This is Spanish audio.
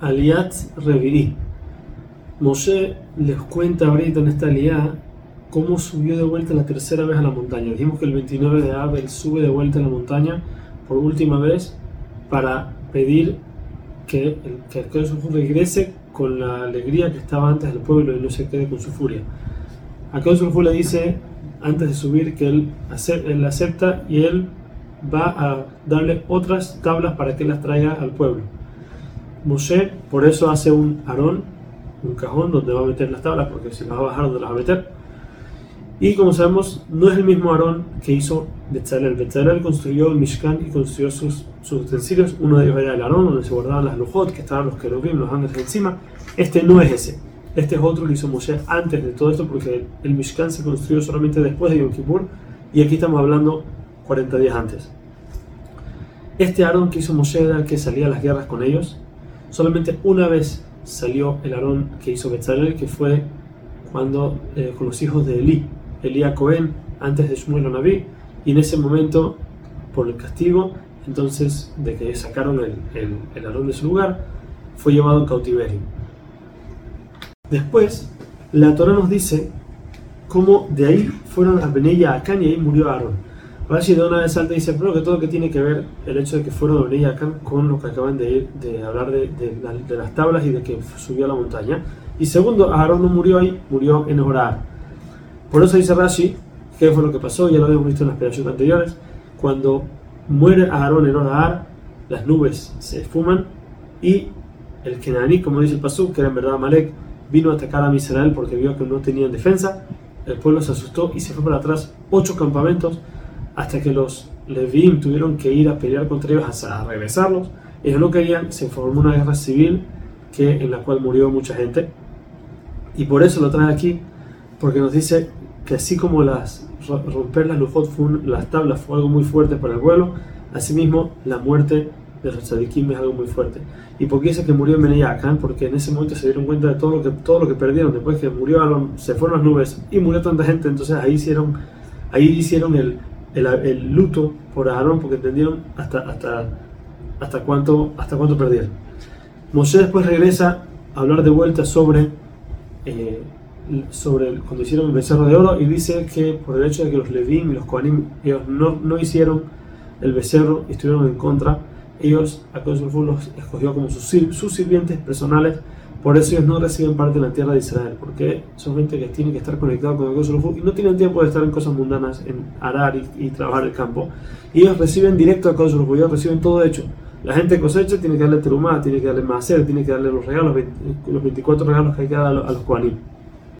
Aliat Revirí. Moshe les cuenta ahorita en esta aliá cómo subió de vuelta la tercera vez a la montaña. Dijimos que el 29 de Abel sube de vuelta a la montaña por última vez para pedir que el, que regrese con la alegría que estaba antes del pueblo y no se quede con su furia. Acá le dice antes de subir que él, él acepta y él va a darle otras tablas para que las traiga al pueblo. Moshe por eso hace un arón, un cajón donde va a meter las tablas, porque si las va a bajar, donde las va a meter? Y como sabemos, no es el mismo Aarón que hizo Betzalel. Betzalel construyó el Mishkan y construyó sus, utensilios. Uno de ellos era el Aarón, donde se guardaban las lujot, que estaban los querubim, los ángeles encima. Este no es ese. Este es otro que hizo Moshe antes de todo esto, porque el Mishkan se construyó solamente después de Yom Kippur. Y aquí estamos hablando 40 días antes. Este Aarón que hizo Moshe era el que salía a las guerras con ellos. Solamente una vez salió el Aarón que hizo Betzalel, que fue cuando eh, con los hijos de Eli Elías Cohen antes de Shmuel Naví y en ese momento por el castigo entonces de que sacaron el, el, el Aarón de su lugar fue llevado en cautiverio. Después la Torah nos dice cómo de ahí fueron a Benella a Acán y ahí murió Aarón Rashi de una vez salta y dice pero que todo que tiene que ver el hecho de que fueron a Acán con lo que acaban de, de hablar de, de, las tablas y de que subió a la montaña y segundo Aarón no murió ahí murió en Orar por eso dice Rashi, ¿qué fue lo que pasó? Ya lo habíamos visto en las pedazos anteriores. Cuando muere Aarón en Oraar, las nubes se esfuman y el Kenaní, como dice el Pasú, que era en verdad Malek, vino a atacar a Israel porque vio que no tenían defensa. El pueblo se asustó y se fue para atrás ocho campamentos hasta que los Levim tuvieron que ir a pelear contra ellos hasta regresarlos. Ellos no querían, se formó una guerra civil que, en la cual murió mucha gente. Y por eso lo trae aquí, porque nos dice que así como las romper las lujot las tablas fue algo muy fuerte para el vuelo, asimismo la muerte de los tzadikim es algo muy fuerte. ¿Y por qué dice que murió Meneyakán? Porque en ese momento se dieron cuenta de todo lo que, todo lo que perdieron. Después que murió se fueron las nubes y murió tanta gente, entonces ahí hicieron, ahí hicieron el, el, el luto por Aarón porque entendieron hasta, hasta, hasta, cuánto, hasta cuánto perdieron. Moshe después regresa a hablar de vuelta sobre... Eh, sobre cuando hicieron el becerro de oro y dice que por el hecho de que los Levim y los Kohanim ellos no, no hicieron el becerro y estuvieron en contra, ellos a los escogió como sus, sus sirvientes personales, por eso ellos no reciben parte de la tierra de Israel, porque son gente que tiene que estar conectado con el y no tienen tiempo de estar en cosas mundanas, en arar y, trabajar el campo. Y ellos reciben directo a Kosovo, ellos reciben todo hecho. La gente cosecha, tiene que darle terumá, tiene que darle macer, tiene que darle los regalos, los 24 regalos que hay que dar a los Kohanim.